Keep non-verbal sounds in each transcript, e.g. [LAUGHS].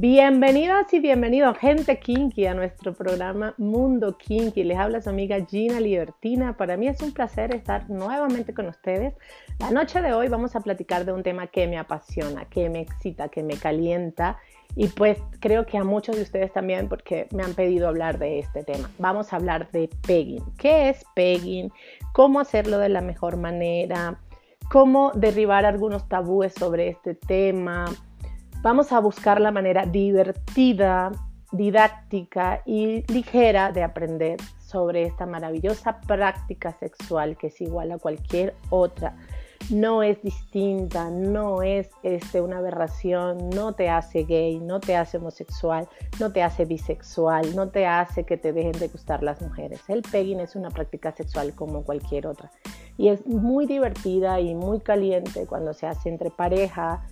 Bienvenidas y bienvenidos, gente kinky, a nuestro programa Mundo Kinky. Les habla su amiga Gina Libertina. Para mí es un placer estar nuevamente con ustedes. La noche de hoy vamos a platicar de un tema que me apasiona, que me excita, que me calienta. Y pues creo que a muchos de ustedes también porque me han pedido hablar de este tema. Vamos a hablar de pegging. ¿Qué es pegging? ¿Cómo hacerlo de la mejor manera? ¿Cómo derribar algunos tabúes sobre este tema? Vamos a buscar la manera divertida, didáctica y ligera de aprender sobre esta maravillosa práctica sexual que es igual a cualquier otra. No es distinta, no es este, una aberración, no te hace gay, no te hace homosexual, no te hace bisexual, no te hace que te dejen de gustar las mujeres. El pegging es una práctica sexual como cualquier otra. Y es muy divertida y muy caliente cuando se hace entre pareja,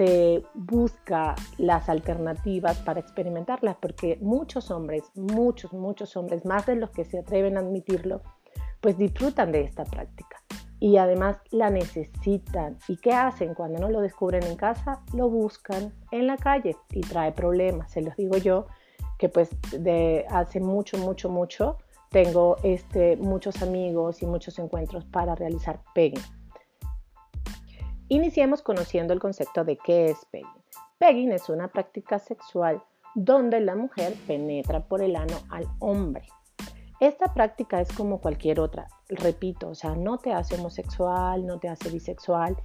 se busca las alternativas para experimentarlas, porque muchos hombres, muchos, muchos hombres, más de los que se atreven a admitirlo, pues disfrutan de esta práctica y además la necesitan. ¿Y qué hacen cuando no lo descubren en casa? Lo buscan en la calle y trae problemas. Se los digo yo que pues de hace mucho, mucho, mucho tengo este, muchos amigos y muchos encuentros para realizar pegging. Iniciemos conociendo el concepto de qué es pegging. Pegging es una práctica sexual donde la mujer penetra por el ano al hombre. Esta práctica es como cualquier otra, repito, o sea, no te hace homosexual, no te hace bisexual,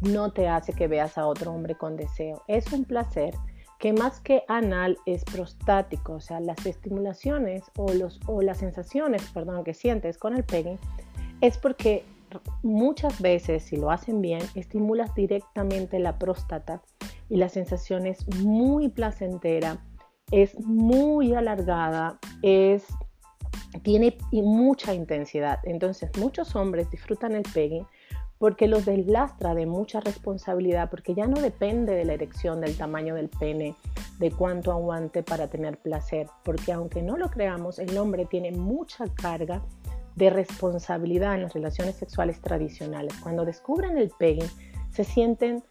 no te hace que veas a otro hombre con deseo. Es un placer que más que anal es prostático, o sea, las estimulaciones o, los, o las sensaciones, perdón, que sientes con el pegging es porque muchas veces, si lo hacen bien, estimulas directamente la próstata y la sensación es muy placentera, es muy alargada, es, tiene mucha intensidad. Entonces, muchos hombres disfrutan el pegging porque los deslastra de mucha responsabilidad, porque ya no depende de la erección, del tamaño del pene, de cuánto aguante para tener placer, porque aunque no lo creamos, el hombre tiene mucha carga de responsabilidad en las relaciones sexuales tradicionales. Cuando descubren el pegging, se sienten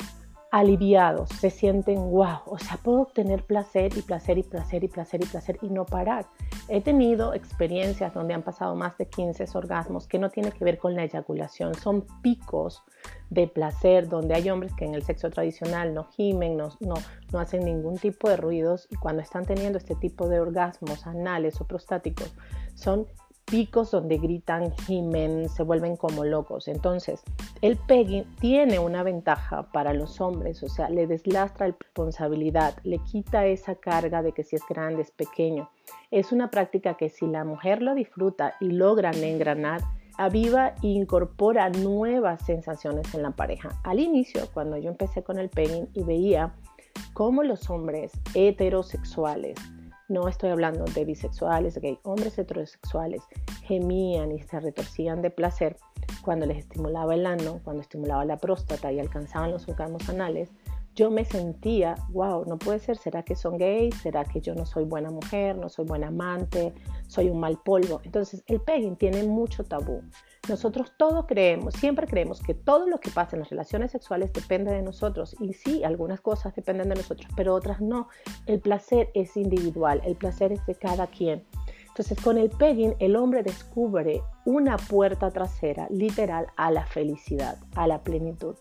aliviados, se sienten wow, o sea, puedo obtener placer y placer y placer y placer y placer y no parar. He tenido experiencias donde han pasado más de 15 orgasmos que no tiene que ver con la eyaculación, son picos de placer donde hay hombres que en el sexo tradicional no gimen, no, no, no hacen ningún tipo de ruidos y cuando están teniendo este tipo de orgasmos anales o prostáticos son picos donde gritan, gimen, se vuelven como locos. Entonces, el pegging tiene una ventaja para los hombres, o sea, le deslastra la responsabilidad, le quita esa carga de que si es grande, es pequeño. Es una práctica que si la mujer lo disfruta y logra engranar, aviva e incorpora nuevas sensaciones en la pareja. Al inicio, cuando yo empecé con el pegging y veía cómo los hombres heterosexuales no estoy hablando de bisexuales, gay, hombres heterosexuales gemían y se retorcían de placer cuando les estimulaba el ano, cuando estimulaba la próstata y alcanzaban los orgasmos anales. Yo me sentía, wow, no puede ser, ¿será que son gays? ¿Será que yo no soy buena mujer, no soy buena amante, soy un mal polvo? Entonces el pegging tiene mucho tabú. Nosotros todos creemos, siempre creemos que todo lo que pasa en las relaciones sexuales depende de nosotros. Y sí, algunas cosas dependen de nosotros, pero otras no. El placer es individual, el placer es de cada quien. Entonces, con el pegging, el hombre descubre una puerta trasera, literal, a la felicidad, a la plenitud.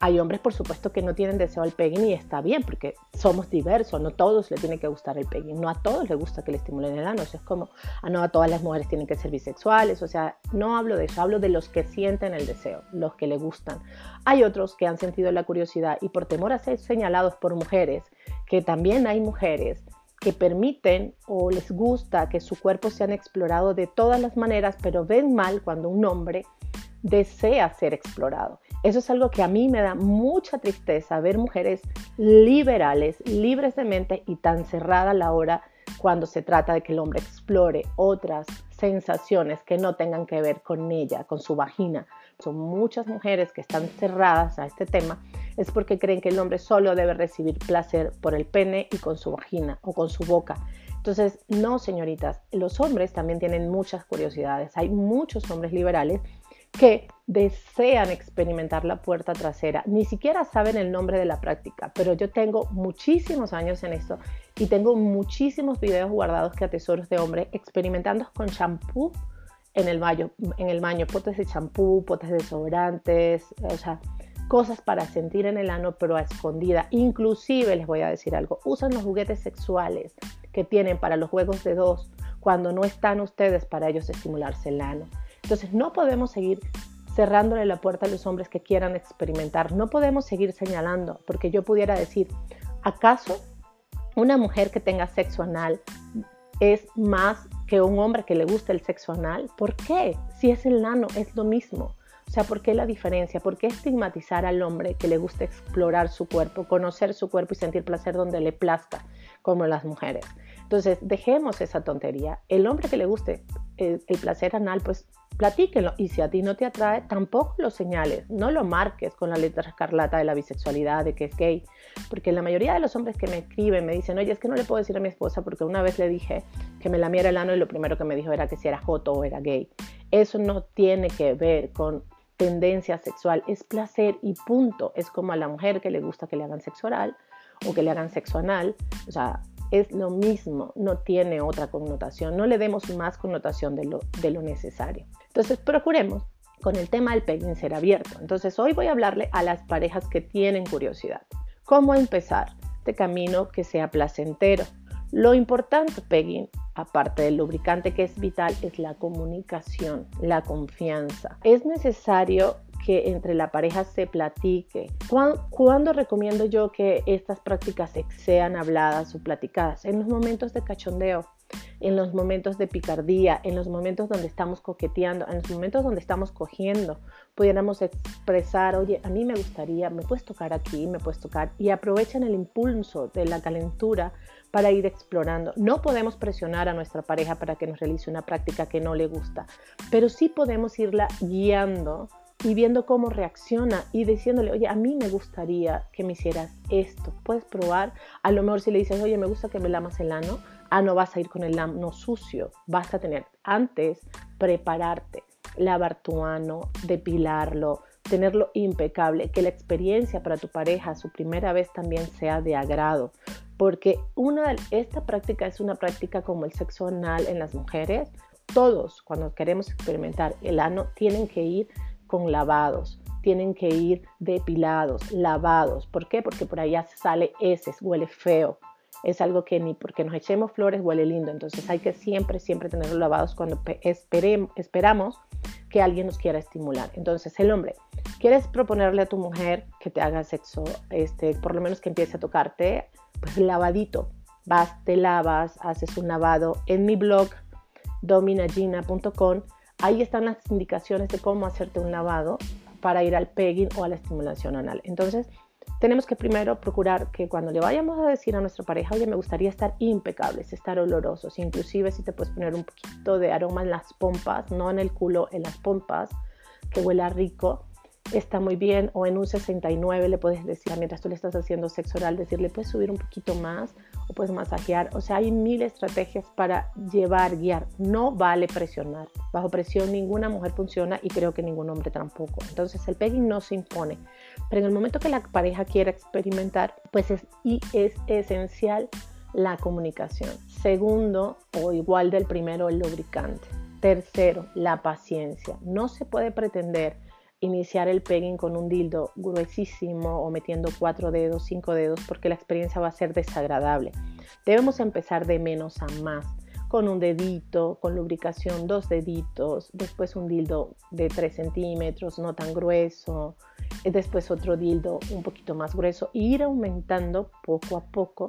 Hay hombres, por supuesto, que no tienen deseo al pegging y está bien, porque somos diversos, no a todos les tiene que gustar el pegging, no a todos les gusta que le estimulen el ano, es como, ah, no a todas las mujeres tienen que ser bisexuales, o sea, no hablo de eso, hablo de los que sienten el deseo, los que le gustan. Hay otros que han sentido la curiosidad y por temor a ser señalados por mujeres, que también hay mujeres que permiten o les gusta que su cuerpo sean explorado de todas las maneras, pero ven mal cuando un hombre desea ser explorado. Eso es algo que a mí me da mucha tristeza ver mujeres liberales, libres de mente y tan cerrada a la hora cuando se trata de que el hombre explore otras sensaciones que no tengan que ver con ella, con su vagina. Son muchas mujeres que están cerradas a este tema, es porque creen que el hombre solo debe recibir placer por el pene y con su vagina o con su boca. Entonces, no, señoritas, los hombres también tienen muchas curiosidades. Hay muchos hombres liberales que desean experimentar la puerta trasera. Ni siquiera saben el nombre de la práctica, pero yo tengo muchísimos años en esto y tengo muchísimos videos guardados que atesoros de hombre experimentando con champú en el baño, en el baño, potes de champú, potes de desodorantes, o sea, cosas para sentir en el ano, pero a escondida. Inclusive les voy a decir algo, usan los juguetes sexuales que tienen para los juegos de dos cuando no están ustedes para ellos estimularse el ano. Entonces no podemos seguir cerrándole la puerta a los hombres que quieran experimentar. No podemos seguir señalando, porque yo pudiera decir, ¿acaso una mujer que tenga sexo anal es más que un hombre que le guste el sexo anal? ¿Por qué? Si es el nano, es lo mismo. O sea, ¿por qué la diferencia? ¿Por qué estigmatizar al hombre que le gusta explorar su cuerpo, conocer su cuerpo y sentir placer donde le plazca, como las mujeres? Entonces, dejemos esa tontería. El hombre que le guste el, placer anal, pues platíquenlo. Y si a ti no te atrae, tampoco lo señales. No lo marques con la letra escarlata de la bisexualidad, de que es gay. Porque la mayoría de los hombres que me escriben me dicen, oye, es que no le puedo decir a mi esposa porque una vez le dije que me lamiera el ano y lo primero que me dijo era que si era joto o era gay. Eso no tiene que ver con tendencia sexual, es placer y punto. Es como a la mujer que le gusta que le hagan sexo oral o que le hagan sexo anal. O sea, es lo mismo, no tiene otra connotación. No le demos más connotación de lo, de lo necesario. Entonces, procuremos con el tema del pegging ser abierto. Entonces, hoy voy a hablarle a las parejas que tienen curiosidad. ¿Cómo empezar este camino que sea placentero? Lo importante, pegging, aparte del lubricante que es vital, es la comunicación, la confianza. Es necesario que entre la pareja se platique. ¿Cuándo, recomiendo yo que estas prácticas sean habladas o platicadas? En los momentos de cachondeo en los momentos de picardía, en los momentos donde estamos coqueteando, en los momentos donde estamos cogiendo, pudiéramos expresar, oye, a mí me gustaría, me puedes tocar aquí, me puedes tocar, y aprovechen el impulso de la calentura para ir explorando. No podemos presionar a nuestra pareja para que nos realice una práctica que no le gusta, pero sí podemos irla guiando y viendo cómo reacciona y diciéndole, oye, a mí me gustaría que me hicieras esto. Puedes probar, a lo mejor si le dices, oye, me gusta que me lamas el ano, ah, no vas a ir con el ano sucio, vas a tener antes prepararte, lavar tu ano, depilarlo, tenerlo impecable, que la experiencia para tu pareja, su primera vez también sea de agrado, porque una, esta práctica es una práctica como el sexo anal en las mujeres. Todos, cuando queremos experimentar el ano, tienen que ir con lavados, tienen que ir depilados, lavados. ¿Por qué? Porque por allá sale heces, huele feo es algo que ni porque nos echemos flores huele lindo. Entonces hay que siempre, siempre tenerlos lavados cuando esperamos que alguien nos quiera estimular. Entonces el hombre, ¿quieres proponerle a tu mujer que te haga sexo, este, por lo menos que empiece a tocarte? Pues lavadito. Vas, te lavas, haces un lavado. En mi blog, dominagina.com, ahí están las indicaciones de cómo hacerte un lavado para ir al pegging o a la estimulación anal. Entonces, tenemos que primero procurar que cuando le vayamos a decir a nuestra pareja, oye, me gustaría estar impecables, estar olorosos, inclusive si te puedes poner un poquito de aroma en las pompas, no en el culo, en las pompas, que huela rico, está muy bien, o en un 69 le puedes decir, mientras tú le estás haciendo sexo oral, decirle, puedes subir un poquito más o puedes masajear. O sea, hay mil estrategias para llevar, guiar. No vale presionar. Bajo presión ninguna mujer funciona y creo que ningún hombre tampoco. Entonces el pegging no se impone. Pero en el momento que la pareja quiera experimentar, pues es, y es esencial la comunicación. Segundo, o igual del primero, el lubricante. Tercero, la paciencia. No se puede pretender iniciar el pegging con un dildo gruesísimo o metiendo cuatro dedos, cinco dedos, porque la experiencia va a ser desagradable. Debemos empezar de menos a más, con un dedito, con lubricación, dos deditos, después un dildo de 3 centímetros, no tan grueso, después otro dildo un poquito más grueso, e ir aumentando poco a poco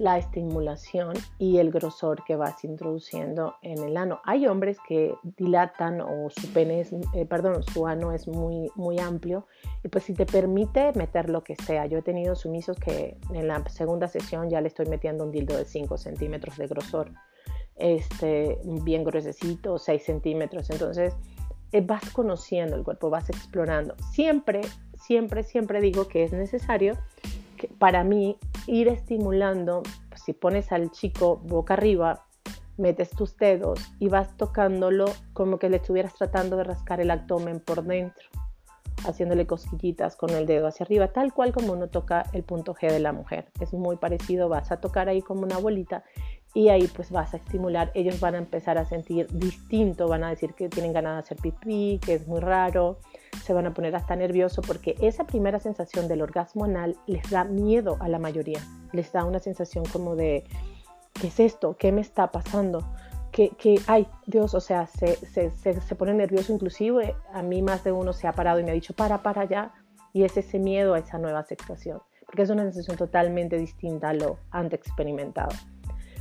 la estimulación y el grosor que vas introduciendo en el ano. Hay hombres que dilatan o su pene eh, perdón, su ano es muy, muy amplio y pues si te permite meter lo que sea. Yo he tenido sumisos que en la segunda sesión ya le estoy metiendo un dildo de 5 centímetros de grosor, este, bien gruesecito, 6 centímetros. Entonces eh, vas conociendo el cuerpo, vas explorando. Siempre, siempre, siempre digo que es necesario para mí ir estimulando, si pones al chico boca arriba, metes tus dedos y vas tocándolo como que le estuvieras tratando de rascar el abdomen por dentro, haciéndole cosquillitas con el dedo hacia arriba, tal cual como uno toca el punto G de la mujer. Es muy parecido, vas a tocar ahí como una bolita y ahí pues vas a estimular, ellos van a empezar a sentir distinto, van a decir que tienen ganas de hacer pipí, que es muy raro, se van a poner hasta nervioso porque esa primera sensación del orgasmo anal les da miedo a la mayoría, les da una sensación como de, ¿qué es esto? ¿Qué me está pasando? Que, que ay, Dios, o sea, se, se, se, se pone nervioso inclusive, a mí más de uno se ha parado y me ha dicho, para, para allá, y es ese miedo a esa nueva sexuación, porque es una sensación totalmente distinta a lo antes experimentado.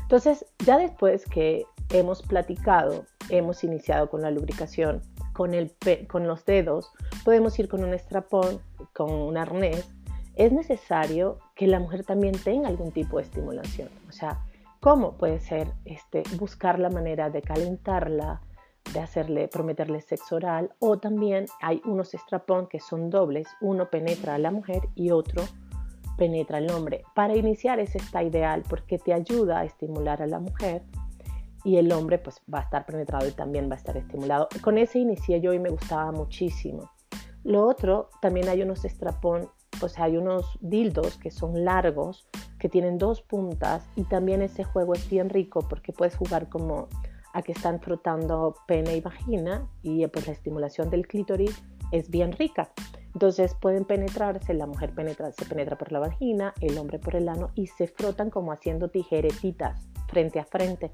Entonces, ya después que hemos platicado, hemos iniciado con la lubricación, con, el con los dedos, podemos ir con un estrapón, con un arnés. Es necesario que la mujer también tenga algún tipo de estimulación. O sea, ¿cómo puede ser este, buscar la manera de calentarla, de hacerle, prometerle sexo oral? O también hay unos estrapón que son dobles. Uno penetra a la mujer y otro penetra el hombre. Para iniciar ese está ideal porque te ayuda a estimular a la mujer y el hombre pues va a estar penetrado y también va a estar estimulado. Con ese inicié yo y me gustaba muchísimo. Lo otro, también hay unos estrapón, o sea, hay unos dildos que son largos, que tienen dos puntas y también ese juego es bien rico porque puedes jugar como a que están frotando pene y vagina y pues la estimulación del clítoris es bien rica. Entonces pueden penetrarse, la mujer se penetra por la vagina, el hombre por el ano y se frotan como haciendo tijeretitas frente a frente.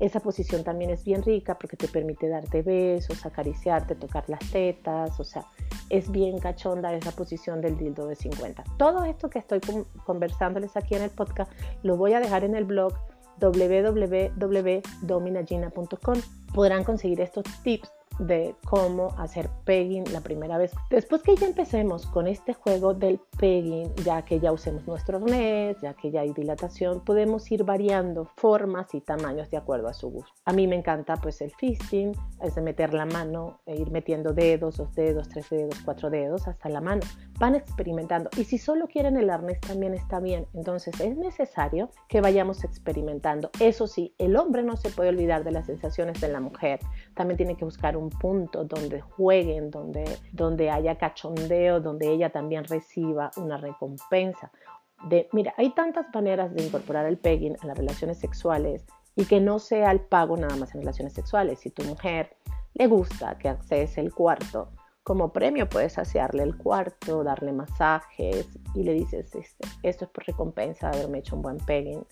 Esa posición también es bien rica porque te permite darte besos, acariciarte, tocar las tetas, o sea, es bien cachonda esa posición del dildo de 50. Todo esto que estoy conversándoles aquí en el podcast lo voy a dejar en el blog www.dominagina.com. Podrán conseguir estos tips de cómo hacer pegging la primera vez. Después que ya empecemos con este juego del pegging, ya que ya usemos nuestro arnés, ya que ya hay dilatación, podemos ir variando formas y tamaños de acuerdo a su gusto. A mí me encanta pues el fisting, es de meter la mano, e ir metiendo dedos, dos dedos, tres dedos, cuatro dedos hasta la mano. Van experimentando y si solo quieren el arnés también está bien. Entonces es necesario que vayamos experimentando. Eso sí, el hombre no se puede olvidar de las sensaciones de la mujer. También tiene que buscar un punto donde jueguen, donde, donde haya cachondeo, donde ella también reciba una recompensa. De, mira, hay tantas maneras de incorporar el pegging a las relaciones sexuales y que no sea el pago nada más en relaciones sexuales. Si tu mujer le gusta que accedes el cuarto, como premio puedes saciarle el cuarto, darle masajes y le dices, este, esto es por recompensa de haberme hecho un buen pegging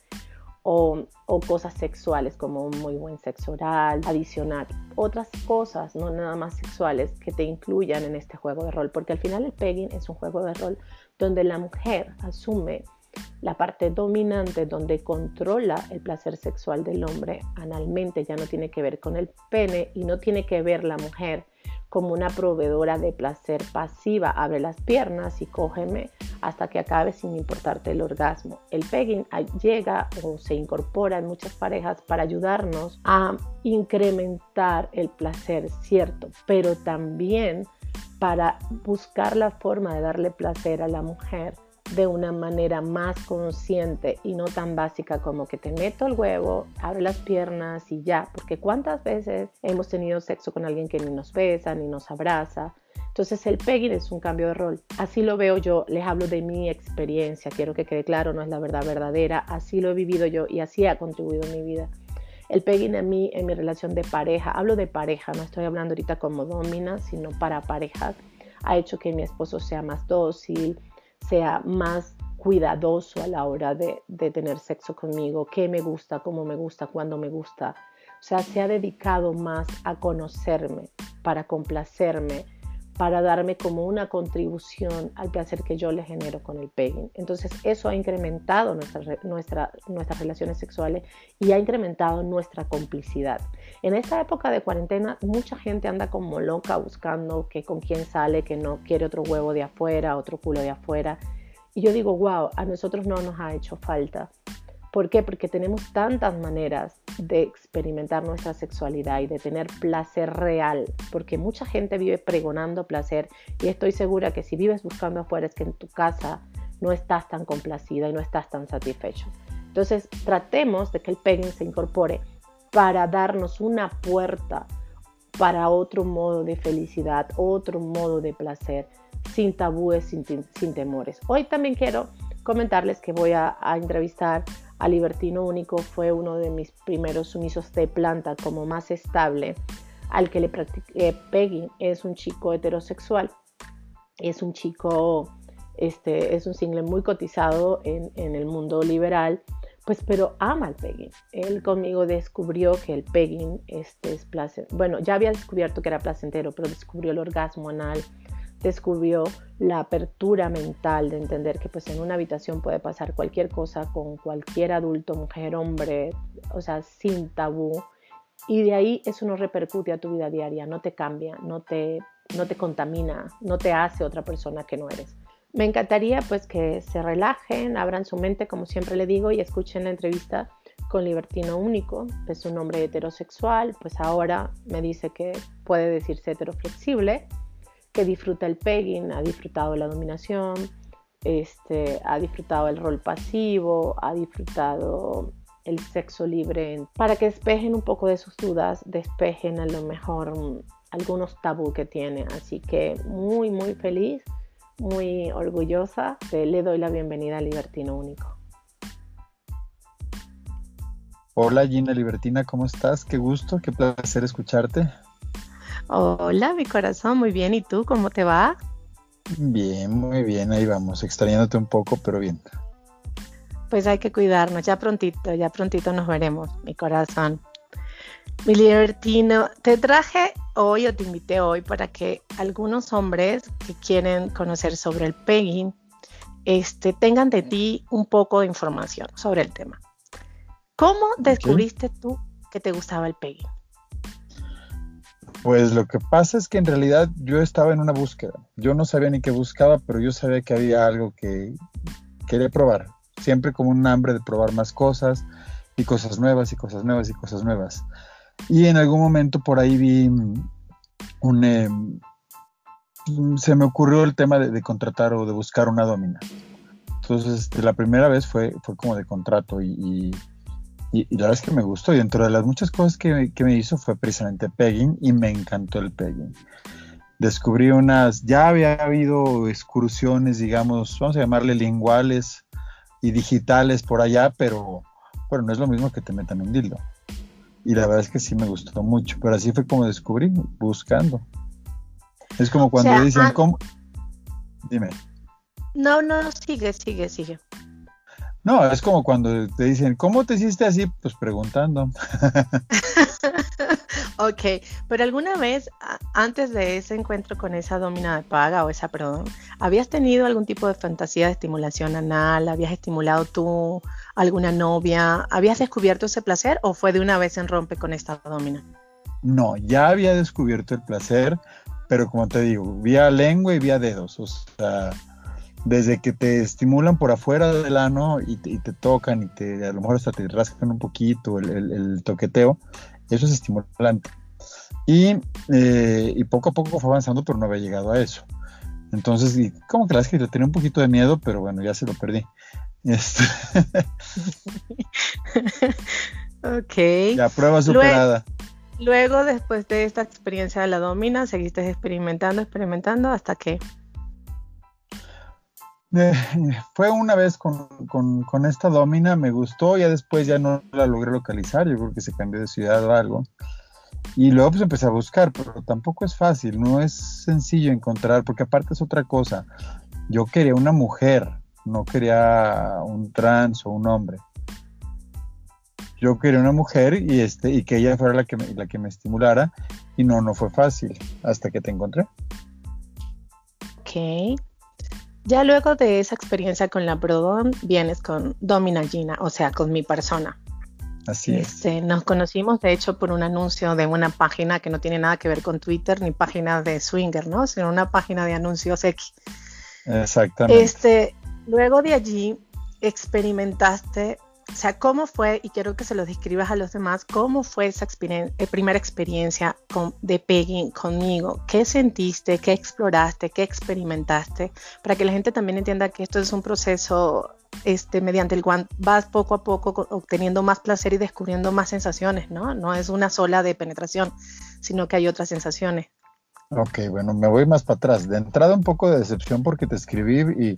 o, cosas sexuales como un muy buen sexo oral, adicionar otras cosas, no nada más sexuales, que te incluyan en este juego de rol, porque al final el pegging es un juego de rol donde la mujer asume la parte dominante donde controla el placer sexual del hombre analmente, ya no tiene que ver con el pene y no tiene que ver la mujer como una proveedora de placer pasiva. Abre las piernas y cógeme hasta que acabe sin importarte el orgasmo. El pegging llega o se incorpora en muchas parejas para ayudarnos a incrementar el placer, cierto, pero también para buscar la forma de darle placer a la mujer de una manera más consciente y no tan básica como que te meto el huevo, abre las piernas y ya, porque cuántas veces hemos tenido sexo con alguien que ni nos besa, ni nos abraza. Entonces el pegging es un cambio de rol. Así lo veo yo, les hablo de mi experiencia, quiero que quede claro, no es la verdad verdadera, así lo he vivido yo y así ha contribuido mi vida. El pegging a mí en mi relación de pareja, hablo de pareja, no estoy hablando ahorita como domina, sino para parejas, ha hecho que mi esposo sea más dócil, sea más cuidadoso a la hora de, tener sexo conmigo, qué me gusta, cómo me gusta, cuándo me gusta. O sea, se ha dedicado más a conocerme, para complacerme, para darme como una contribución al placer que yo le genero con el pegging. Entonces eso ha incrementado nuestra, nuestra, nuestras relaciones sexuales y ha incrementado nuestra complicidad. En esta época de cuarentena mucha gente anda como loca buscando que con quién sale, que no quiere otro huevo de afuera, otro culo de afuera. Y yo digo, wow, a nosotros no nos ha hecho falta. ¿Por qué? Porque tenemos tantas maneras de experimentar nuestra sexualidad y de tener placer real, porque mucha gente vive pregonando placer y estoy segura que si vives buscando afuera es que en tu casa no estás tan complacida y no estás tan satisfecho. Entonces, tratemos de que el pegging se incorpore para darnos una puerta para otro modo de felicidad, otro modo de placer, sin tabúes, sin, temores. Hoy también quiero comentarles que voy a, entrevistar a Libertino Único, fue uno de mis primeros sumisos de planta como más estable, al que le practiqué Peggy, es un chico heterosexual, es un chico, este, es un single muy cotizado en, en el mundo liberal, pues pero ama el pegging. Él conmigo descubrió que el pegging este, es placentero. Bueno, ya había descubierto que era placentero, pero descubrió el orgasmo anal, descubrió la apertura mental de entender que pues en una habitación puede pasar cualquier cosa con cualquier adulto, mujer, hombre, o sea, sin tabú. Y de ahí eso no repercute a tu vida diaria, no te cambia, no te, no te contamina, no te hace otra persona que no eres. Me encantaría pues que se relajen, abran su mente, como siempre le digo, y escuchen la entrevista con Libertino Único, es un hombre heterosexual, pues ahora me dice que puede decirse heteroflexible, que disfruta el pegging, ha disfrutado la dominación, este, ha disfrutado el rol pasivo, ha disfrutado el sexo libre, para que despejen un poco de sus dudas, despejen a lo mejor mm, algunos tabú que tiene. Así que muy, muy feliz muy orgullosa. Le doy la bienvenida a Libertino Único. Hola Gina Libertina, ¿cómo estás? Qué gusto, qué placer escucharte. Hola, mi corazón, muy bien. ¿Y tú, cómo te va? Bien, muy bien, ahí vamos, extrañándote un poco, pero bien. Pues hay que cuidarnos, ya prontito, ya prontito nos veremos, mi corazón. Mi libertino, te traje hoy o te invité hoy para que algunos hombres que quieren conocer sobre el pegging este, tengan de ti un poco de información sobre el tema. ¿Cómo descubriste tú que te gustaba el pegging? Pues lo que pasa es que en realidad yo estaba en una búsqueda. Yo no sabía ni qué buscaba, pero yo sabía que había algo que quería probar. Siempre como un hambre de probar más cosas y cosas nuevas y cosas nuevas y cosas nuevas. Y en algún momento por ahí vi un... Em, se me ocurrió el tema de, contratar o de buscar una domina. Entonces, la primera vez fue, fue como de contrato y, la verdad es que me gustó. Y dentro de las muchas cosas que, que, me hizo fue precisamente pegging y me encantó el pegging. Descubrí unas, ya había habido excursiones, digamos, vamos a llamarle linguales y digitales por allá, pero, pero no es lo mismo que te metan un dildo y la verdad es que sí me gustó mucho, pero así fue como descubrí, buscando. Es como cuando dicen, ah, ¿cómo? Dime. No, no, sigue, sigue, sigue. No, es como cuando te dicen, ¿cómo te hiciste así? Pues preguntando. [LAUGHS] ok, pero alguna vez, antes de ese encuentro con esa domina de paga o esa, perdón, ¿habías tenido algún tipo de fantasía de estimulación anal? ¿Habías estimulado tú alguna novia? ¿Habías descubierto ese placer o fue de una vez en rompe con esta domina? No, ya había descubierto el placer, pero como te digo, vía lengua y vía dedos, o sea desde que te estimulan por afuera del ano y te, tocan y te, a lo mejor hasta te rascan un poquito el, toqueteo, eso es estimulante. Y, eh, y, poco a poco fue avanzando, pero no había llegado a eso. Entonces, y como que la que tenía un poquito de miedo, pero bueno, ya se lo perdí. Este... [LAUGHS] ok. La prueba superada. Luego, luego, después de esta experiencia de la domina, seguiste experimentando, experimentando hasta que [LAUGHS] fue una vez con, esta domina, me gustó, ya después ya no la logré localizar, yo creo que se cambió de ciudad o algo. Y luego pues empecé a buscar, pero tampoco es fácil, no es sencillo encontrar, porque aparte es otra cosa. Yo quería una mujer, no quería un trans o un hombre. Yo quería una mujer y, este, y que ella fuera la que, me, la que me estimulara, y no, no fue fácil, hasta que te encontré. Ok. Ya luego de esa experiencia con la Prodom, vienes con Domina Gina, o sea, con mi persona. Así es. Este, nos conocimos, de hecho, por un anuncio de una página que no tiene nada que ver con Twitter ni página de Swinger, ¿no? Sino una página de anuncios X. Exactamente. Este, luego de allí experimentaste o sea, ¿cómo fue, y quiero que se lo describas a los demás, cómo fue esa eh, primera experiencia de pegging conmigo? ¿Qué sentiste, qué exploraste, qué experimentaste? Para que la gente también entienda que esto es un proceso este, mediante el guante vas poco a poco obteniendo más placer y descubriendo más sensaciones, ¿no? No es una sola de penetración, sino que hay otras sensaciones. Ok, bueno, me voy más para atrás. De entrada un poco de decepción porque te escribí y,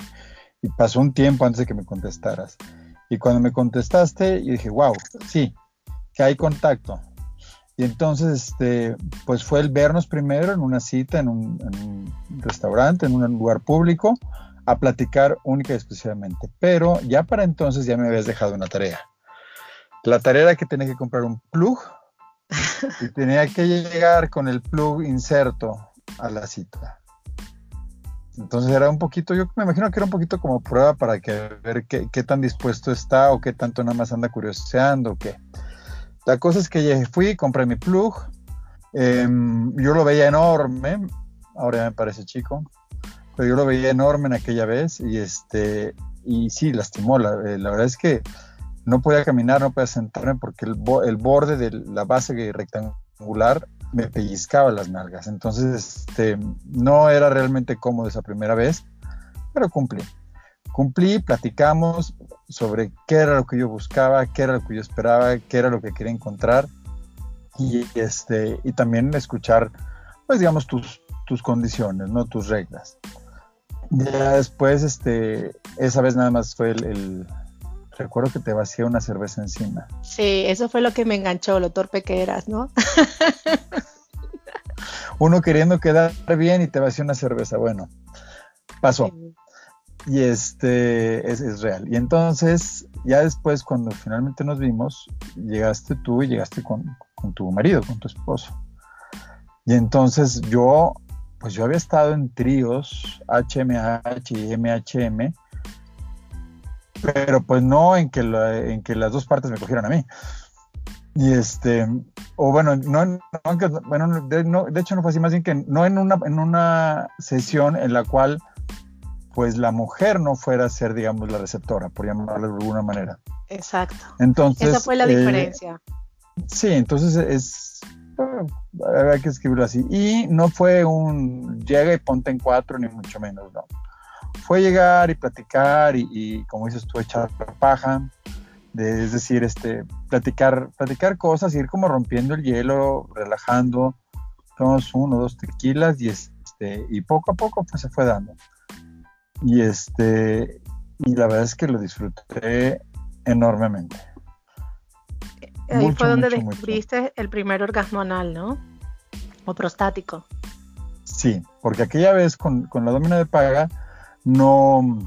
y pasó un tiempo antes de que me contestaras. Y cuando me contestaste, yo dije, wow, sí, que hay contacto. Y entonces, este, pues fue el vernos primero en una cita, en un, en un restaurante, en un lugar público, a platicar única y exclusivamente. Pero ya para entonces ya me habías dejado una tarea. La tarea era que tenía que comprar un plug [LAUGHS] y tenía que llegar con el plug inserto a la cita. Entonces era un poquito, yo me imagino que era un poquito como prueba para que ver qué, qué tan dispuesto está o qué tanto nada más anda curioseando o qué. La cosa es que fui, compré mi plug, eh, yo lo veía enorme, ahora me parece chico, pero yo lo veía enorme en aquella vez y este y sí, lastimó. La, eh, la verdad es que no podía caminar, no podía sentarme porque el, el borde de la base rectangular me pellizcaba las nalgas. Entonces, este, no era realmente cómodo esa primera vez, pero cumplí. Cumplí, platicamos sobre qué era lo que yo buscaba, qué era lo que yo esperaba, qué era lo que quería encontrar y, este, y también escuchar, pues digamos, tus, tus condiciones, ¿no? tus reglas. Ya después, este, esa vez nada más fue el, recuerdo que te vacié una cerveza encima. Sí, eso fue lo que me enganchó, lo torpe que eras, ¿no? [LAUGHS] Uno queriendo quedar bien y te vació una cerveza, bueno, pasó. Y este es, real. Y entonces, ya después, cuando finalmente nos vimos, llegaste tú y llegaste con, con tu marido, con tu esposo. Y entonces yo pues yo había estado en tríos HMH y MHM, pero pues no en que, en que las dos partes me cogieran a mí. Y este, o bueno, no, bueno de, hecho no fue así, más bien que no en una, en una sesión en la cual pues la mujer no fuera a ser, digamos, la receptora, por llamarlo de alguna manera. Exacto. Entonces. Esa fue la diferencia. Sí, entonces es, había que escribirlo así. Y no fue un llega y ponte en cuatro, ni mucho menos, no. Fue llegar y platicar y, como dices tú, echar paja, es decir, este, platicar, platicar cosas, ir como rompiendo el hielo, relajando, tomamos uno, dos tequilas y este, y poco a poco pues se fue dando. Y este, y la verdad es que lo disfruté enormemente. Ahí fue donde descubriste el primer orgasmo anal, ¿no? O prostático. Sí, porque aquella vez con, la domina de paga no,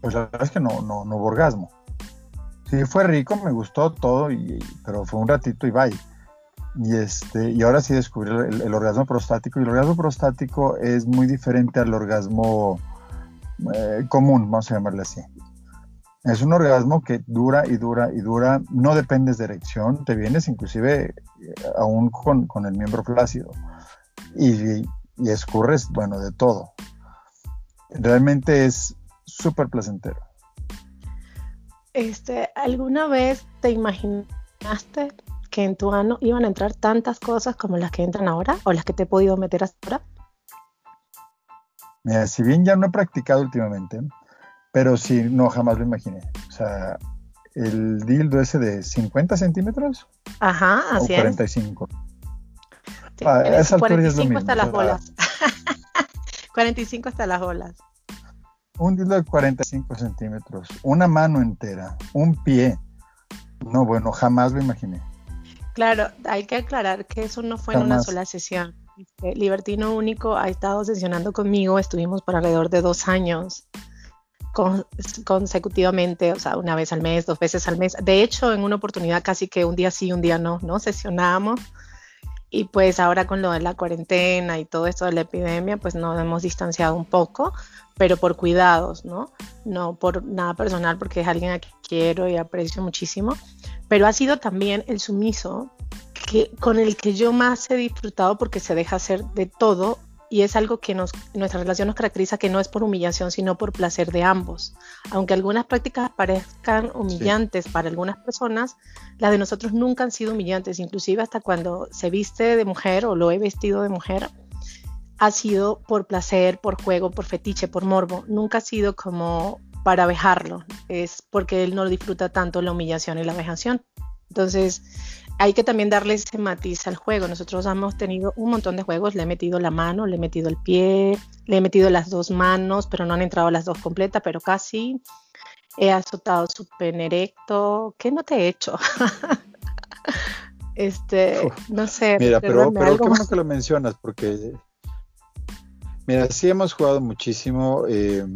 pues la verdad es que no, no, no hubo orgasmo. Sí, fue rico, me gustó todo, y, pero fue un ratito y bye. Y, este, y ahora sí descubrí el, orgasmo prostático, y el orgasmo prostático es muy diferente al orgasmo eh, común, vamos a llamarle así. Es un orgasmo que dura y dura y dura, no dependes de erección, te vienes inclusive eh, aún con, el miembro flácido y, y, escurres, bueno, de todo. Realmente es súper placentero. Este, ¿Alguna vez te imaginaste que en tu ano iban a entrar tantas cosas como las que entran ahora o las que te he podido meter hasta ahora? Mira, si bien ya no he practicado últimamente, pero sí, no, jamás lo imaginé. O sea, el dildo ese de 50 centímetros. Ajá, así o 45. Sí, ah, a esa altura es lo mismo. hasta las bolas. [LAUGHS] 45 hasta las bolas. Un dildo de 45 centímetros, una mano entera, un pie. No, bueno, jamás lo imaginé. Claro, hay que aclarar que eso no fue en una sola sesión. Este, Libertino Único ha estado sesionando conmigo, estuvimos por alrededor de dos años consecutivamente, o sea, una vez al mes, dos veces al mes. De hecho, en una oportunidad casi que un día sí, un día no, ¿no? Sesionábamos. Y pues ahora con lo de la cuarentena y todo esto de la epidemia, pues nos hemos distanciado un poco, pero por cuidados, ¿no? No por nada personal, porque es alguien a quien quiero y aprecio muchísimo. Pero ha sido también el sumiso que, con el que yo más he disfrutado porque se deja hacer de todo y es algo que nos, nuestra relación nos caracteriza que no es por humillación, sino por placer de ambos. Aunque algunas prácticas parezcan humillantes para algunas personas, las de nosotros nunca han sido humillantes, inclusive hasta cuando se viste de mujer o lo he vestido de mujer, ha sido por placer, por juego, por fetiche, por morbo. Nunca ha sido como para vejarlo, es porque él no disfruta tanto la humillación y la vejación. Entonces, hay que también darle ese matiz al juego. Nosotros hemos tenido un montón de juegos, le he metido la mano, le he metido el pie, le he metido las dos manos, pero no han entrado las dos completas, pero casi. He azotado su pene erecto. ¿Qué no te he hecho? [LAUGHS] este, no sé. Mira, pero, pero qué bueno que lo mencionas, porque Mira, sí hemos jugado muchísimo eh,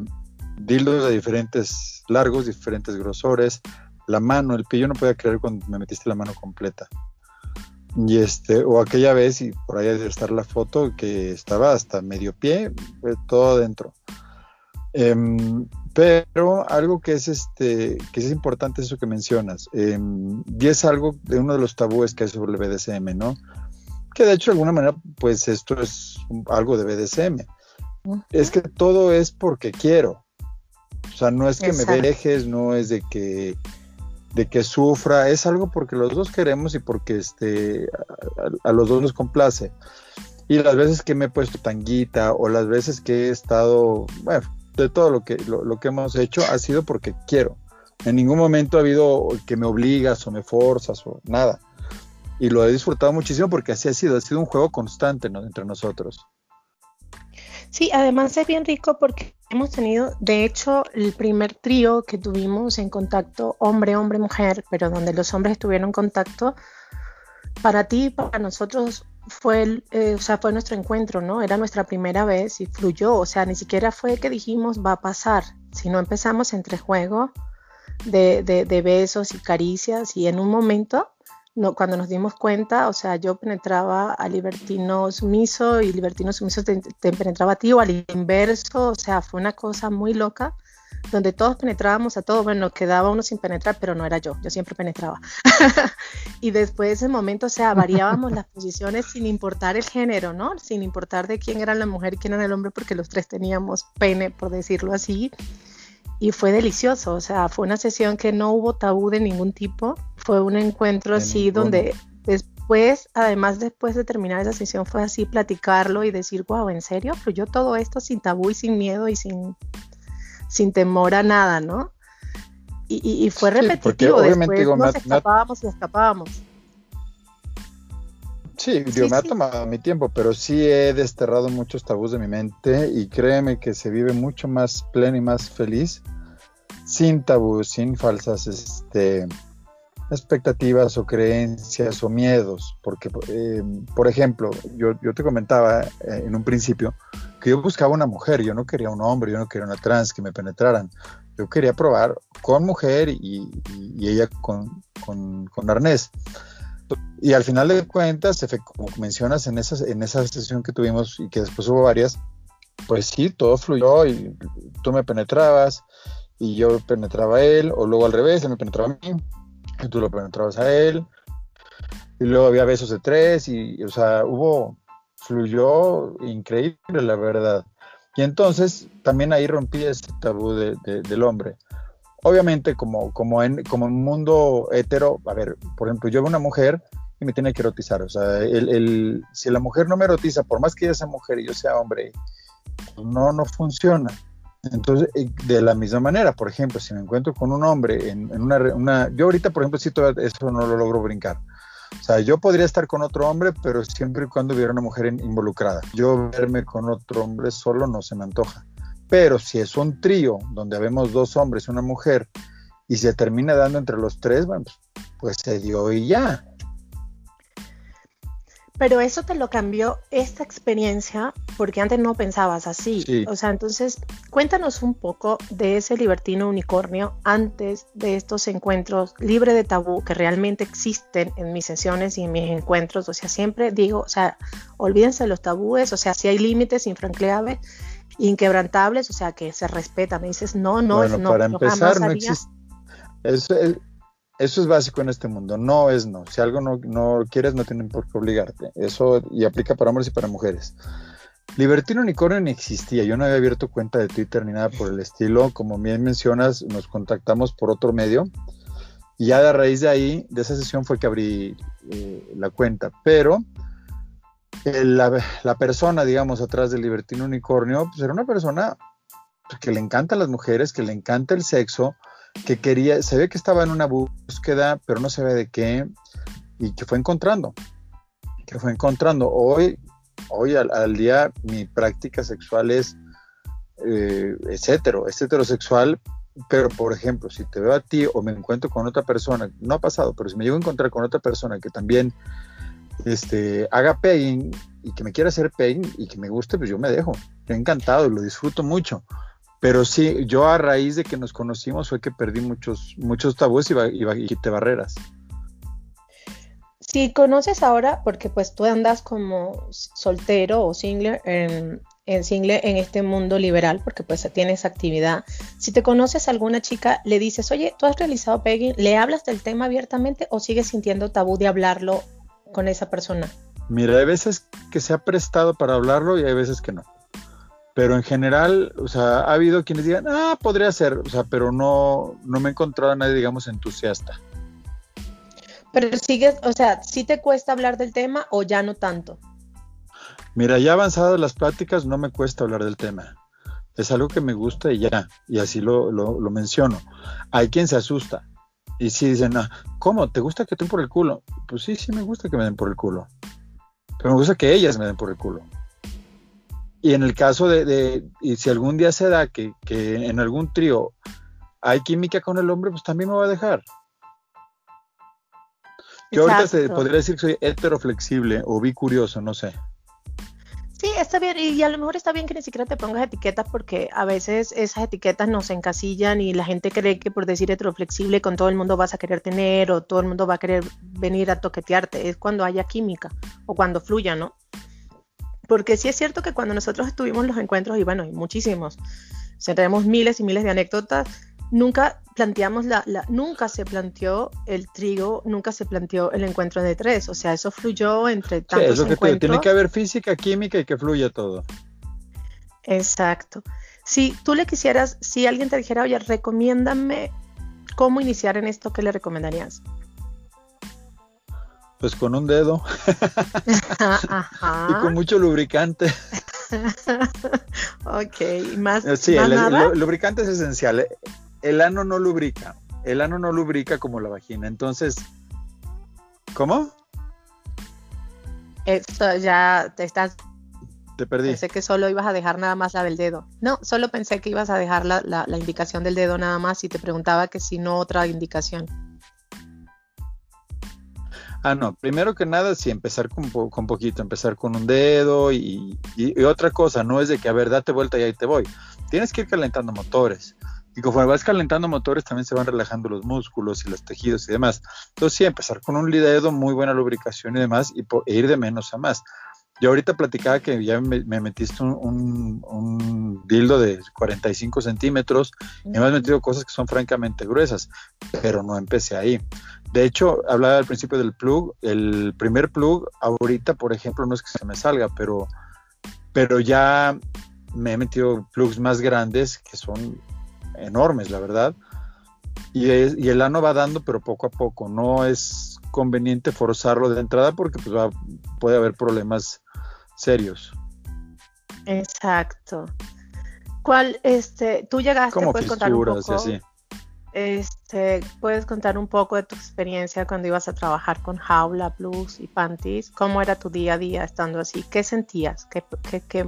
dildos de diferentes largos, diferentes grosores, la mano, el pie, yo no podía creer cuando me metiste la mano completa. Y este, o aquella vez, y por ahí debe estar la foto, que estaba hasta medio pie, eh, todo adentro. Em, pero algo que es este, que es importante es eso que mencionas. Em, y es algo de uno de los tabúes que hay sobre el BDSM, ¿no? Que de hecho, de alguna manera, pues esto es algo de BDSM es que todo es porque quiero. O sea, no es que me dejes, no es de que de que sufra, es algo porque los dos queremos y porque este a, los dos nos complace. Y las veces que me he puesto tanguita o las veces que he estado, bueno, de todo lo que lo, que hemos hecho ha sido porque quiero. En ningún momento ha habido que me obligas o me forzas o nada. Y lo he disfrutado muchísimo porque así ha sido, ha sido un juego constante entre nosotros. Sí, además es bien rico porque hemos tenido, de hecho, el primer trío que tuvimos en contacto hombre, hombre, mujer, pero donde los hombres estuvieron en contacto, para ti, para nosotros fue, eh, o sea, fue nuestro encuentro, ¿no? Era nuestra primera vez y fluyó, o sea, ni siquiera fue que dijimos va a pasar, sino empezamos entre juego de, de besos y caricias y en un momento no, cuando nos dimos cuenta, o sea, yo penetraba a libertino sumiso y libertino sumiso te, penetraba a ti o al inverso, o sea, fue una cosa muy loca donde todos penetrábamos a todos, bueno, quedaba uno sin penetrar, pero no era yo, yo siempre penetraba. [LAUGHS] y después de ese momento, o sea, variábamos las posiciones sin importar el género, ¿no? Sin importar de quién era la mujer quién era el hombre, porque los tres teníamos pene, por decirlo así y fue delicioso, o sea, fue una sesión que no hubo tabú de ningún tipo, fue un encuentro así donde después, además después de terminar esa sesión fue así platicarlo y decir, wow, ¿en serio? Fluyó todo esto sin tabú y sin miedo y sin, sin temor a nada, ¿no? Y, fue repetitivo, después nos escapábamos y escapábamos. Sí, me ha tomado mi tiempo, pero sí he desterrado muchos tabús de mi mente y créeme que se vive mucho más pleno y más feliz sin tabús, sin falsas este, expectativas o creencias o miedos. Porque, eh, por ejemplo, yo, te comentaba eh, en un principio que yo buscaba una mujer, yo no quería un hombre, yo no quería una trans que me penetraran. Yo quería probar con mujer y, ella con, con, con arnés. Y al final de cuentas, como mencionas en esa, en esa sesión que tuvimos y que después hubo varias, pues sí, todo fluyó y tú me penetrabas y yo penetraba a él, o luego al revés, él me penetraba a mí y tú lo penetrabas a él. Y luego había besos de tres y, o sea, hubo, fluyó increíble, la verdad. Y entonces también ahí rompí ese tabú del hombre obviamente como, como, en, como un mundo hetero, a ver, por ejemplo, yo veo una mujer y me tiene que erotizar, o sea, el, si la mujer no me erotiza, por más que ella sea mujer y yo sea hombre, no, no funciona. Entonces, eh, de la misma manera, por ejemplo, si me encuentro con un hombre en, una, una, Yo ahorita, por ejemplo, si todo eso no lo logro brincar. O sea, yo podría estar con otro hombre, pero siempre y cuando hubiera una mujer involucrada. Yo verme con otro hombre solo no se me antoja. Pero si es un trío donde vemos dos hombres y una mujer y se termina dando entre los tres, bueno, pues, pues se dio y ya. Pero eso te lo cambió esta experiencia porque antes no pensabas así. O sea, entonces cuéntanos un poco de ese libertino unicornio antes de estos encuentros libre de tabú que realmente existen en mis sesiones y en mis encuentros. O sea, siempre digo, o sea, olvídense de los tabúes, o sea, si hay límites infranqueables inquebrantables, o sea, que se respeta. Me dices, no, no, bueno, no. Para empezar, no existe. Eso es, eso es básico en este mundo. No es no. Si algo no, no quieres, no tienen por qué obligarte. Eso y aplica para hombres y para mujeres. Libertino Unicornio ni existía. Yo no había abierto cuenta de Twitter ni nada por el estilo. Como bien mencionas, nos contactamos por otro medio. Y ya de raíz de ahí, de esa sesión fue que abrí eh, la cuenta. Pero la, persona, digamos, atrás del libertino unicornio, pues era una persona que le encantan las mujeres, que le encanta el sexo, que quería, se ve que estaba en una búsqueda, pero no se ve de qué, y que fue encontrando, que fue encontrando. Hoy, hoy al, día, mi práctica sexual es, eh, es hetero, es heterosexual, pero por ejemplo, si te veo a ti o me encuentro con otra persona, no ha pasado, pero si me llego a encontrar con otra persona que también este, haga pegging y que me quiera hacer pegging y que me guste, pues yo me dejo. He encantado, lo disfruto mucho. Pero sí, yo a raíz de que nos conocimos fue que perdí muchos, muchos tabúes y, y, quité barreras. Si conoces ahora, porque pues tú andas como soltero o single en, en single en este mundo liberal, porque pues tienes actividad. Si te conoces a alguna chica, le dices, oye, ¿tú has realizado pegging? ¿Le hablas del tema abiertamente o sigues sintiendo tabú de hablarlo con esa persona? Mira, hay veces que se ha prestado para hablarlo y hay veces que no. Pero en general, o sea, ha habido quienes digan, ah, podría ser, o sea, pero no, no me he encontrado a nadie, digamos, entusiasta. Pero sigues, o sea, ¿sí te cuesta hablar del tema o ya no tanto? Mira, ya avanzadas las pláticas, no me cuesta hablar del tema. Es algo que me gusta y ya, y así lo, lo, lo menciono. Hay quien se asusta y sí dicen, ah, ¿cómo? ¿Te gusta que te den por el culo? Pues sí, sí me gusta que me den por el culo. Pero me gusta que ellas me den por el culo. Y en el caso de, y si algún día se da que, en algún trío hay química con el hombre, pues también me va a dejar. Yo ahorita se, podría decir que soy heteroflexible o bicurioso, no sé. Sí, está bien, y a lo mejor está bien que ni siquiera te pongas etiquetas porque a veces esas etiquetas nos encasillan y la gente cree que por decir heteroflexible con todo el mundo vas a querer tener o todo el mundo va a querer venir a toquetearte. Es cuando haya química o cuando fluya, ¿no? Porque sí es cierto que cuando nosotros estuvimos los encuentros, y bueno, hay muchísimos, tenemos miles y miles de anécdotas, nunca planteamos la, nunca se planteó el trigo, nunca se planteó el encuentro de tres, o sea, eso fluyó entre tantos sí, eso que tiene que haber física, química y que fluya todo. Exacto. Si tú le quisieras, si alguien te dijera, oye, recomiéndame cómo iniciar en esto, ¿qué le recomendarías? Pues con un dedo. [LAUGHS] Y con mucho lubricante. [LAUGHS] ok, más. Sí, el, lubricante es esencial. El ano no lubrica. El ano no lubrica como la vagina. Entonces, ¿cómo? Esto ya te estás. Te perdí. Pensé que solo ibas a dejar nada más la del dedo. No, solo pensé que ibas a dejar la, la indicación del dedo nada más y te preguntaba que si no otra indicación. Ah, no, primero que nada, sí, empezar con, con poquito, empezar con un dedo y, otra cosa, no es de que, a ver, date vuelta y ahí te voy. Tienes que ir calentando motores. Y conforme vas calentando motores, también se van relajando los músculos y los tejidos y demás. Entonces, sí, empezar con un dedo, muy buena lubricación y demás, y e ir de menos a más. Yo ahorita platicaba que ya me, metiste un, un, dildo de 45 centímetros y me has metido cosas que son francamente gruesas, pero no empecé ahí. De hecho, hablaba al principio del plug, el primer plug ahorita, por ejemplo, no es que se me salga, pero, pero ya me he metido plugs más grandes que son enormes, la verdad. Y, y el ano va dando, pero poco a poco. No es conveniente forzarlo de entrada porque pues, va, puede haber problemas serios. Exacto. ¿Cuál, este, tú llegaste, Como puedes contar un poco, así. Este, puedes contar un poco de tu experiencia cuando ibas a trabajar con jaula, blues y panties. ¿Cómo era tu día a día estando así? ¿Qué sentías? ¿Qué, qué,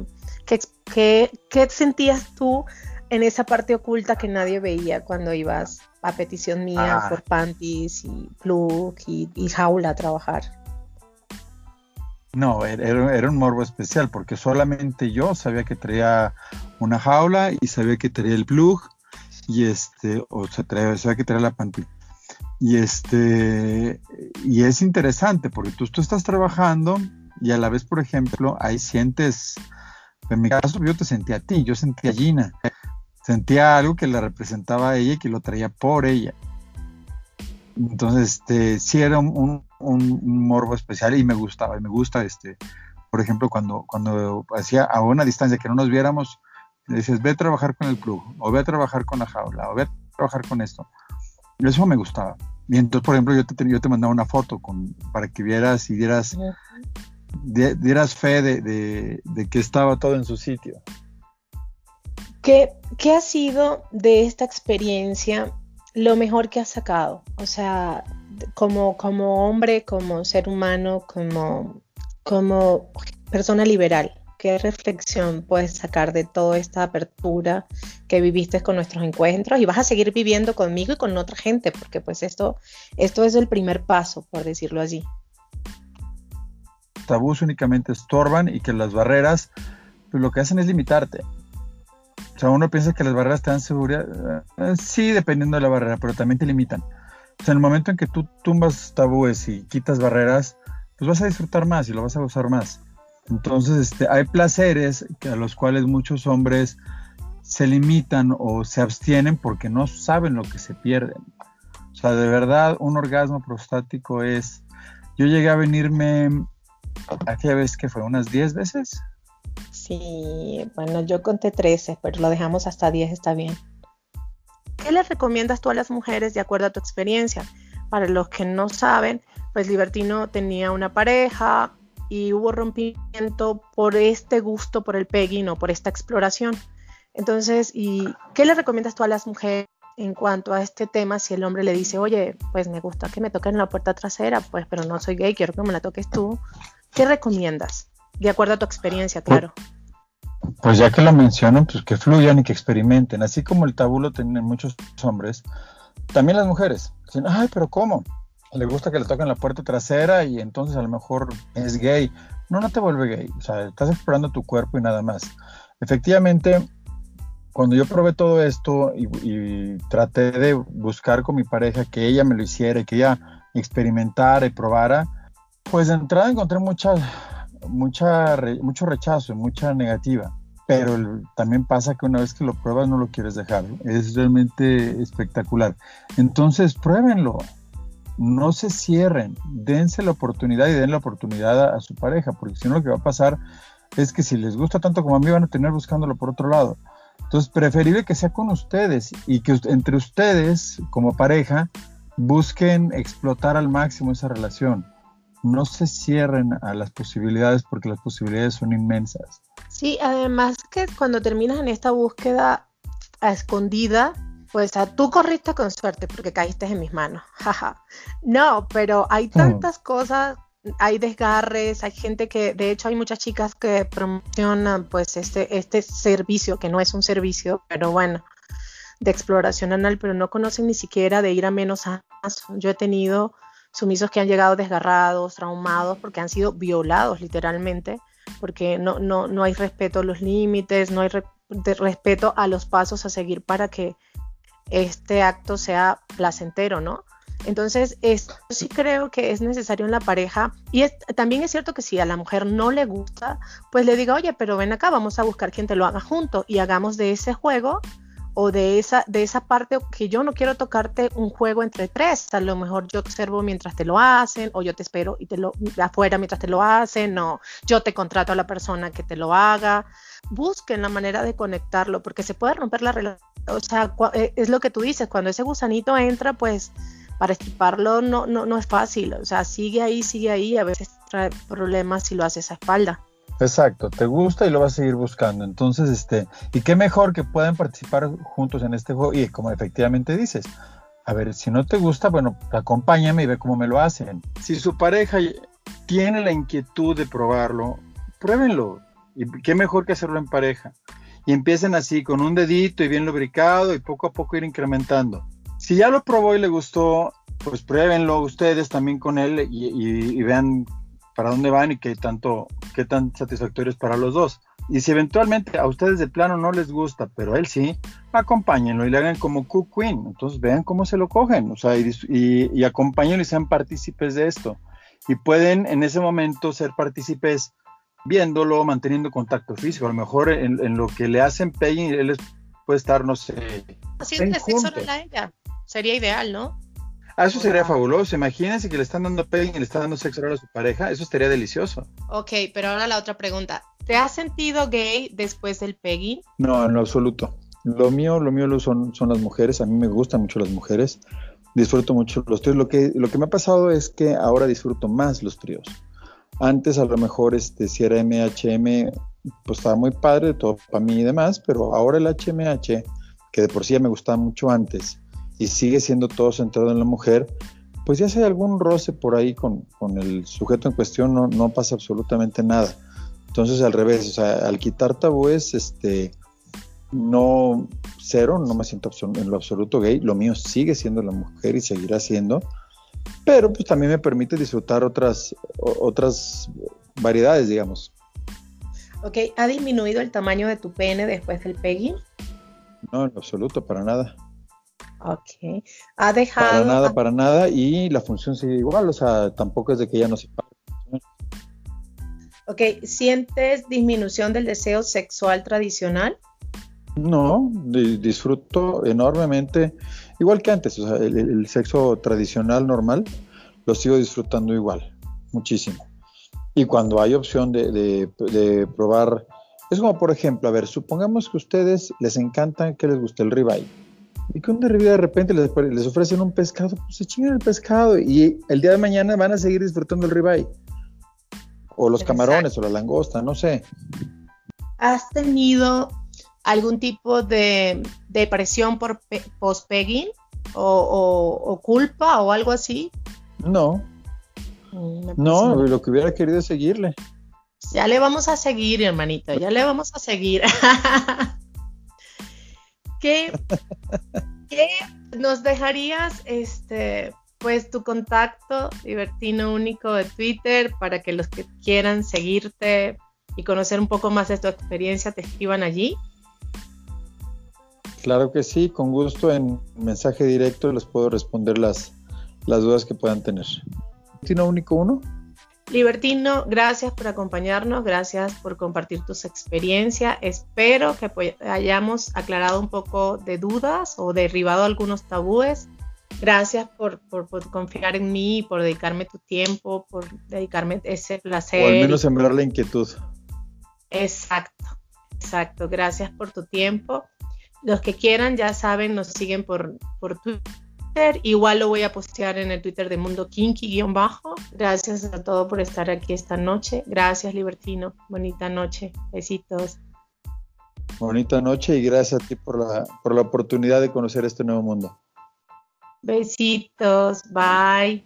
qué, qué sentías tú en esa parte oculta que nadie veía cuando ibas a petición mía ah. por panties y plug y jaula a trabajar? No, era, un morbo especial porque solamente yo sabía que traía una jaula y sabía que traía el plug y este, o se sabía que traía la pantalla. Y este, y es interesante porque tú, tú estás trabajando y a la vez, por ejemplo, ahí sientes, en mi caso yo te sentía a ti, yo sentía a Gina, sentía algo que la representaba a ella y que lo traía por ella. Entonces, este, sí era un, morbo especial y me gustaba, y me gusta, este, por ejemplo, cuando, cuando hacía a una distancia que no nos viéramos, le dices, ve a trabajar con el plug, o ve a trabajar con la jaula, o ve a trabajar con esto. Y eso me gustaba. Y entonces, por ejemplo, yo te, yo te mandaba una foto con, para que vieras y dieras, dieras fe de, de, de que estaba todo en su sitio. ¿Qué, ¿qué ha sido de esta experiencia lo mejor que has sacado? O sea, como, como hombre, como ser humano, como, como persona liberal. ¿Qué reflexión puedes sacar de toda esta apertura que viviste con nuestros encuentros y vas a seguir viviendo conmigo y con otra gente? Porque pues esto, esto es el primer paso, por decirlo así. Tabús únicamente estorban y que las barreras pues, lo que hacen es limitarte. O sea, uno piensa que las barreras te dan seguridad. Eh, sí, dependiendo de la barrera, pero también te limitan. O sea, en el momento en que tú tumbas tabúes y quitas barreras, pues vas a disfrutar más y lo vas a gozar más. Entonces, este, hay placeres a los cuales muchos hombres se limitan o se abstienen porque no saben lo que se pierden. O sea, de verdad, un orgasmo prostático es... Yo llegué a venirme aquella vez que fue unas 10 veces. Sí, bueno, yo conté 13, pero lo dejamos hasta 10, está bien. ¿Qué les recomiendas tú a las mujeres de acuerdo a tu experiencia? Para los que no saben, pues Libertino tenía una pareja, y hubo rompimiento por este gusto por el pegging o por esta exploración. Entonces, ¿y qué le recomiendas tú a las mujeres en cuanto a este tema? Si el hombre le dice, oye, pues me gusta que me toquen la puerta trasera, pues, pero no soy gay, quiero que me la toques tú. ¿Qué recomiendas? De acuerdo a tu experiencia, claro. Pues ya que lo mencionan, pues que fluyan y que experimenten. Así como el tabú lo tienen muchos hombres, también las mujeres. Dicen, ay, pero ¿cómo? le gusta que le toquen la puerta trasera y entonces a lo mejor es gay. No, no te vuelve gay. O sea, estás explorando tu cuerpo y nada más. Efectivamente, cuando yo probé todo esto y, traté de buscar con mi pareja que ella me lo hiciera, que ella experimentara y probara, pues de entrada encontré mucha, mucha, mucho rechazo mucha negativa. Pero también pasa que una vez que lo pruebas no lo quieres dejar. Es realmente espectacular. Entonces, pruébenlo no se cierren, dense la oportunidad y den la oportunidad a, su pareja, porque si no lo que va a pasar es que si les gusta tanto como a mí van a tener buscándolo por otro lado. Entonces, preferible que sea con ustedes y que entre ustedes como pareja busquen explotar al máximo esa relación. No se cierren a las posibilidades porque las posibilidades son inmensas. Sí, además que cuando terminas en esta búsqueda a escondida, pues a, tú corriste con suerte porque caíste en mis manos. [LAUGHS] no, pero hay tantas cosas, hay desgarres, hay gente que, de hecho hay muchas chicas que promocionan pues este, este servicio, que no es un servicio, pero bueno, de exploración anal, pero no conocen ni siquiera de ir a menos a más. Yo he tenido sumisos que han llegado desgarrados, traumados, porque han sido violados literalmente, porque no, no, no hay respeto a los límites, no hay respeto a los pasos a seguir para que este acto sea placentero, ¿no? Entonces, es, sí creo que es necesario en la pareja, y también es cierto que si a la mujer no le gusta, pues le diga, oye, pero ven acá, vamos a buscar quien te lo haga junto y hagamos de ese juego o de esa, de esa parte que yo no quiero tocarte un juego entre tres. A lo mejor yo observo mientras te lo hacen, o yo te espero y te lo afuera mientras te lo hacen, o yo te contrato a la persona que te lo haga. Busquen la manera de conectarlo, porque se puede romper la relación o sea, eh, es lo que tú dices, cuando ese gusanito entra, pues para estiparlo no, no, no es fácil, o sea, sigue ahí, sigue ahí, a veces trae problemas si lo haces a espalda. Exacto, te gusta y lo vas a seguir buscando. Entonces, este, y qué mejor que puedan participar juntos en este juego y como efectivamente dices, a ver, si no te gusta, bueno, acompáñame y ve cómo me lo hacen. Si su pareja tiene la inquietud de probarlo, pruébenlo. Y qué mejor que hacerlo en pareja y empiecen así con un dedito y bien lubricado y poco a poco ir incrementando. Si ya lo probó y le gustó, pues pruébenlo ustedes también con él y, vean para dónde van y qué tanto, qué tan satisfactorio es para los dos. Y si eventualmente a ustedes de plano no les gusta, pero a él sí, acompáñenlo y le hagan como Cook Queen. Entonces vean cómo se lo cogen, o sea, y, y acompáñenlo y sean partícipes de esto. Y pueden en ese momento ser partícipes viéndolo, manteniendo contacto físico. A lo mejor en, lo que le hacen pegging, él puede estar, no sé. Haciendo sexo a ella. Sería ideal, ¿no? Ah, eso sería fabuloso. Imagínense que le están dando pegging y le están dando sexo a su pareja. Eso estaría delicioso. Ok, pero ahora la otra pregunta. ¿Te has sentido gay después del pegging? No, en lo absoluto. Lo mío, lo mío lo son, son las mujeres. A mí me gustan mucho las mujeres. Disfruto mucho los tríos. Lo que, lo que me ha pasado es que ahora disfruto más los tríos. Antes a lo mejor este, si era MHM pues estaba muy padre, todo para mí y demás, pero ahora el HMH, que de por sí ya me gustaba mucho antes y sigue siendo todo centrado en la mujer, pues ya si hay algún roce por ahí con, el sujeto en cuestión, no, no, pasa absolutamente nada. Entonces, al revés, o sea, al quitar tabúes, este, no, cero, no me siento en lo absoluto gay, lo mío sigue siendo la mujer y seguirá siendo, pero pues también me permite disfrutar otras, otras variedades, digamos. Ok, ¿ha disminuido el tamaño de tu pene después del pegging? No, en absoluto, para nada. Ok, ha dejado... Para nada, para nada, y la función sigue igual, o sea, tampoco es de que ya no se Ok, ¿sientes disminución del deseo sexual tradicional? No, disfruto enormemente, igual que antes, o sea, el, sexo tradicional normal lo sigo disfrutando igual, muchísimo. Y cuando hay opción de, probar, es como por ejemplo, a ver, supongamos que a ustedes les encanta que les guste el ribeye y que un de de repente les, les, ofrecen un pescado, pues se chingan el pescado y el día de mañana van a seguir disfrutando el ribeye o los camarones o la langosta, no sé. ¿Has tenido algún tipo de depresión por post-pegging o, culpa o algo así? No. Mm, no, lo que hubiera querido es seguirle. Ya le vamos a seguir, hermanito, ya le vamos a seguir. [LAUGHS] ¿Qué, ¿Qué, nos dejarías este pues tu contacto divertino único de Twitter para que los que quieran seguirte y conocer un poco más de tu experiencia te escriban allí? Claro que sí, con gusto en mensaje directo les puedo responder las, las dudas que puedan tener. ¿Libertino único uno? Libertino, gracias por acompañarnos, gracias por compartir tus experiencias. Espero que hayamos aclarado un poco de dudas o derribado algunos tabúes. Gracias por, por, confiar en mí, por dedicarme tu tiempo, por dedicarme ese placer. O al menos sembrar la inquietud. Exacto, exacto. Gracias por tu tiempo. Los que quieran, ya saben, nos siguen por, por Twitter. Igual lo voy a postear en el Twitter de Mundo Kinky-bajo. Gracias a todos por estar aquí esta noche. Gracias, Libertino. Bonita noche. Besitos. Bonita noche y gracias a ti por la, por la oportunidad de conocer este nuevo mundo. Besitos. Bye.